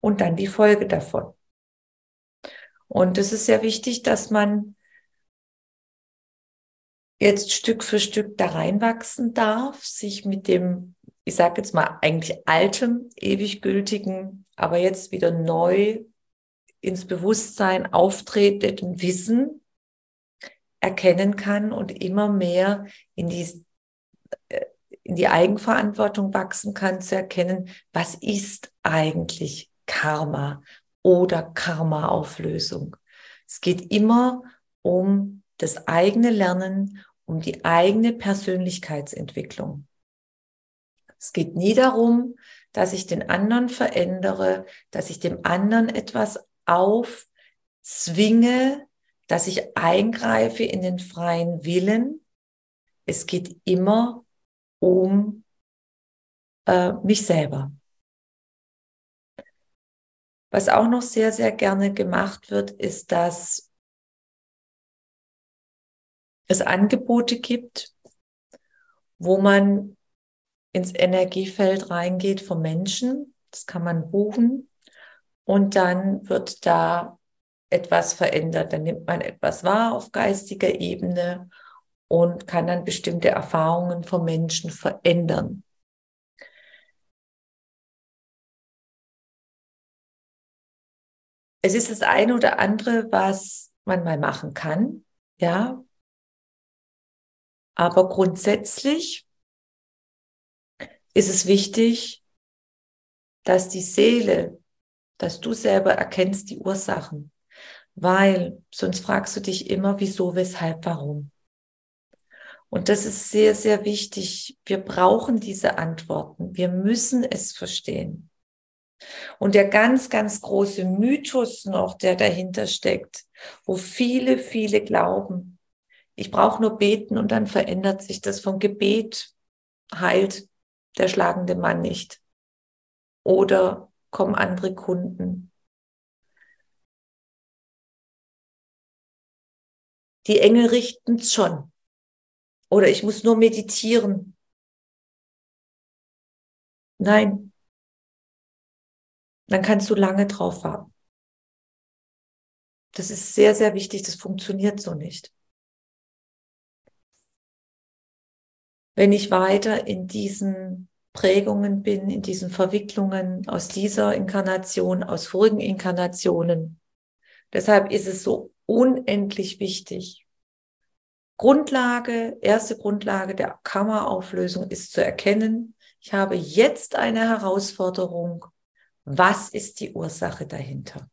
und dann die Folge davon. Und es ist sehr wichtig, dass man jetzt Stück für Stück da reinwachsen darf, sich mit dem, ich sage jetzt mal eigentlich altem, ewig gültigen, aber jetzt wieder neu ins Bewusstsein auftretenden Wissen erkennen kann und immer mehr in die, äh, in die Eigenverantwortung wachsen kann, zu erkennen, was ist eigentlich Karma oder Karma-Auflösung. Es geht immer um das eigene Lernen um die eigene Persönlichkeitsentwicklung. Es geht nie darum, dass ich den anderen verändere, dass ich dem anderen etwas aufzwinge, dass ich eingreife in den freien Willen. Es geht immer um äh, mich selber. Was auch noch sehr, sehr gerne gemacht wird, ist, dass es Angebote gibt, wo man ins Energiefeld reingeht vom Menschen. Das kann man buchen. Und dann wird da etwas verändert. Dann nimmt man etwas wahr auf geistiger Ebene und kann dann bestimmte Erfahrungen vom Menschen verändern. Es ist das eine oder andere, was man mal machen kann. Ja, aber grundsätzlich ist es wichtig, dass die Seele, dass du selber erkennst die Ursachen, weil sonst fragst du dich immer, wieso, weshalb, warum. Und das ist sehr, sehr wichtig. Wir brauchen diese Antworten. Wir müssen es verstehen. Und der ganz, ganz große Mythos noch, der dahinter steckt, wo viele, viele glauben, ich brauche nur beten und dann verändert sich das vom Gebet, heilt der schlagende Mann nicht. Oder kommen andere Kunden. Die Engel richten es schon. Oder ich muss nur meditieren. Nein. Dann kannst du lange drauf warten. Das ist sehr, sehr wichtig. Das funktioniert so nicht. Wenn ich weiter in diesen Prägungen bin, in diesen Verwicklungen aus dieser Inkarnation, aus vorigen Inkarnationen. Deshalb ist es so unendlich wichtig. Grundlage, erste Grundlage der Kammerauflösung ist zu erkennen, ich habe jetzt eine Herausforderung. Was ist die Ursache dahinter?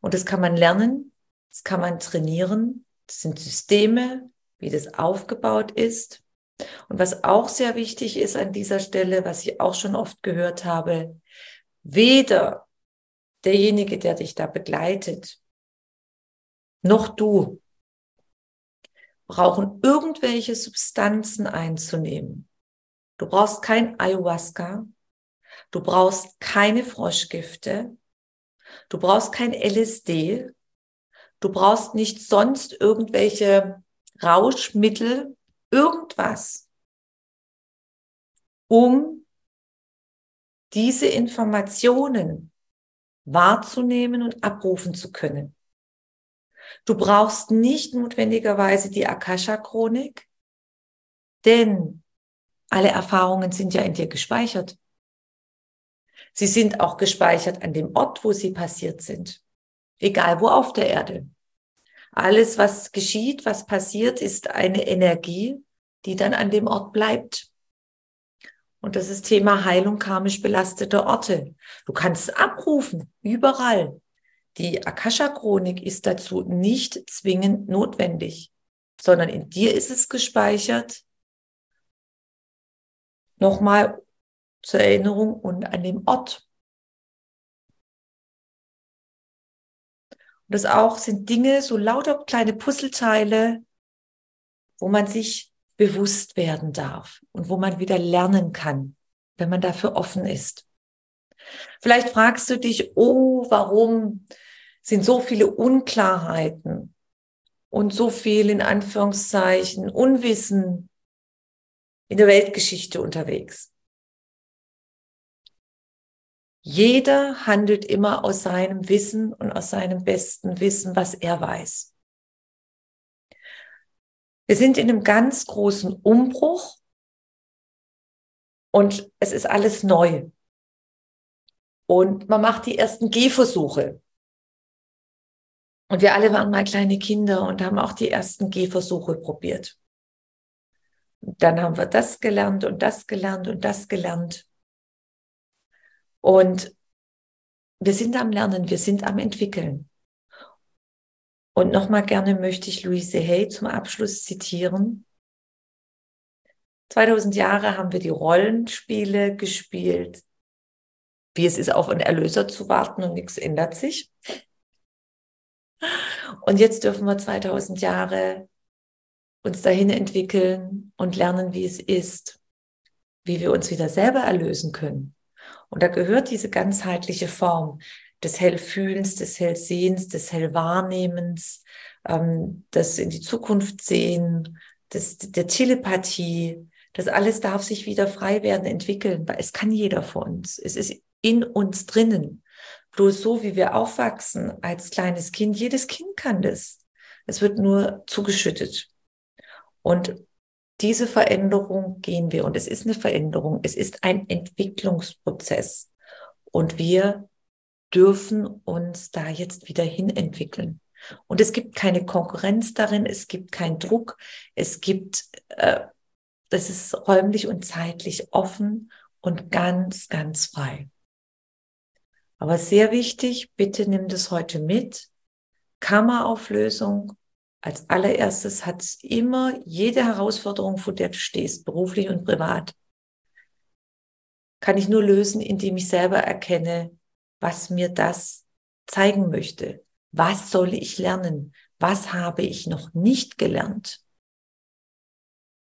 Und das kann man lernen, das kann man trainieren. Das sind Systeme, wie das aufgebaut ist. Und was auch sehr wichtig ist an dieser Stelle, was ich auch schon oft gehört habe, weder derjenige, der dich da begleitet, noch du brauchen irgendwelche Substanzen einzunehmen. Du brauchst kein Ayahuasca, du brauchst keine Froschgifte, du brauchst kein LSD, du brauchst nicht sonst irgendwelche Rauschmittel, irgendwas, um diese Informationen wahrzunehmen und abrufen zu können. Du brauchst nicht notwendigerweise die Akasha-Chronik, denn alle Erfahrungen sind ja in dir gespeichert. Sie sind auch gespeichert an dem Ort, wo sie passiert sind, egal wo auf der Erde. Alles, was geschieht, was passiert, ist eine Energie, die dann an dem Ort bleibt. Und das ist Thema Heilung karmisch belasteter Orte. Du kannst abrufen, überall. die Akasha-Chronik ist dazu nicht zwingend notwendig, sondern in dir ist es gespeichert. Nochmal zur Erinnerung und an dem Ort. Und das auch sind Dinge, so lauter kleine Puzzleteile, wo man sich bewusst werden darf und wo man wieder lernen kann, wenn man dafür offen ist. Vielleicht fragst du dich, oh, warum sind so viele Unklarheiten und so viel in Anführungszeichen Unwissen in der Weltgeschichte unterwegs? Jeder handelt immer aus seinem Wissen und aus seinem besten Wissen, was er weiß. Wir sind in einem ganz großen Umbruch und es ist alles neu. Und man macht die ersten Gehversuche. Und wir alle waren mal kleine Kinder und haben auch die ersten Gehversuche probiert. Dann haben wir das gelernt und das gelernt und das gelernt. Und wir sind am Lernen, wir sind am Entwickeln. Und nochmal gerne möchte ich Louise Hay zum Abschluss zitieren. 2000 Jahre haben wir die Rollenspiele gespielt, wie es ist, auf einen Erlöser zu warten und nichts ändert sich. Und jetzt dürfen wir 2000 Jahre uns dahin entwickeln und lernen, wie es ist, wie wir uns wieder selber erlösen können. Und da gehört diese ganzheitliche Form des Hellfühlens, des Hellsehens, des Hellwahrnehmens, ähm, das in die Zukunft sehen, des, der Telepathie. Das alles darf sich wieder frei werden, entwickeln, weil es kann jeder von uns. Es ist in uns drinnen. Bloß so, wie wir aufwachsen als kleines Kind, jedes Kind kann das. Es wird nur zugeschüttet. Und diese Veränderung gehen wir und es ist eine Veränderung, es ist ein Entwicklungsprozess und wir dürfen uns da jetzt wieder hin entwickeln. Und es gibt keine Konkurrenz darin, es gibt keinen Druck, es gibt, äh, das ist räumlich und zeitlich offen und ganz, ganz frei. Aber sehr wichtig, bitte nimm das heute mit. Kammerauflösung als allererstes hat es immer jede Herausforderung, vor der du stehst, beruflich und privat, kann ich nur lösen, indem ich selber erkenne, was mir das zeigen möchte. Was soll ich lernen? Was habe ich noch nicht gelernt?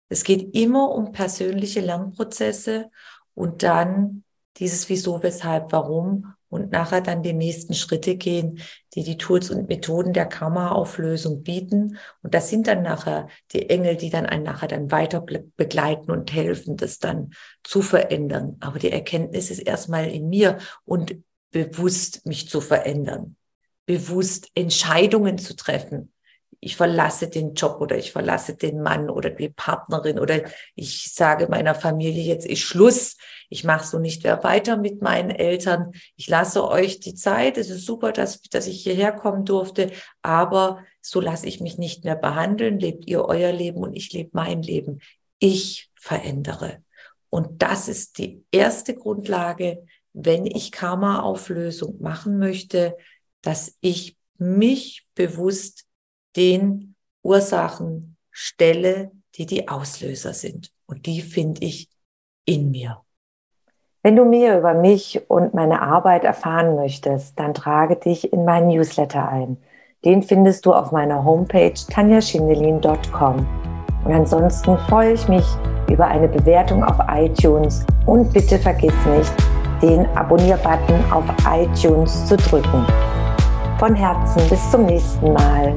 Es geht immer um persönliche Lernprozesse und dann dieses Wieso, Weshalb, Warum und nachher dann die nächsten Schritte gehen, die die Tools und Methoden der Karma-Auflösung bieten. Und das sind dann nachher die Engel, die dann einen nachher dann weiter begleiten und helfen, das dann zu verändern. Aber die Erkenntnis ist erstmal in mir und bewusst mich zu verändern, bewusst Entscheidungen zu treffen, ich verlasse den Job oder ich verlasse den Mann oder die Partnerin oder ich sage meiner Familie, jetzt ist Schluss, ich mache so nicht mehr weiter mit meinen Eltern, ich lasse euch die Zeit, es ist super, dass, dass ich hierher kommen durfte, aber so lasse ich mich nicht mehr behandeln, lebt ihr euer Leben und ich lebe mein Leben. Ich verändere. Und das ist die erste Grundlage, wenn ich Karma-Auflösung machen möchte, dass ich mich bewusst den Ursachen stelle, die die Auslöser sind. Und die finde ich in mir. Wenn du mehr über mich und meine Arbeit erfahren möchtest, dann trage dich in meinen Newsletter ein. Den findest du auf meiner Homepage tanjaschindelin.com. Und ansonsten freue ich mich über eine Bewertung auf iTunes und bitte vergiss nicht, den Abonnier-Button auf iTunes zu drücken. Von Herzen bis zum nächsten Mal.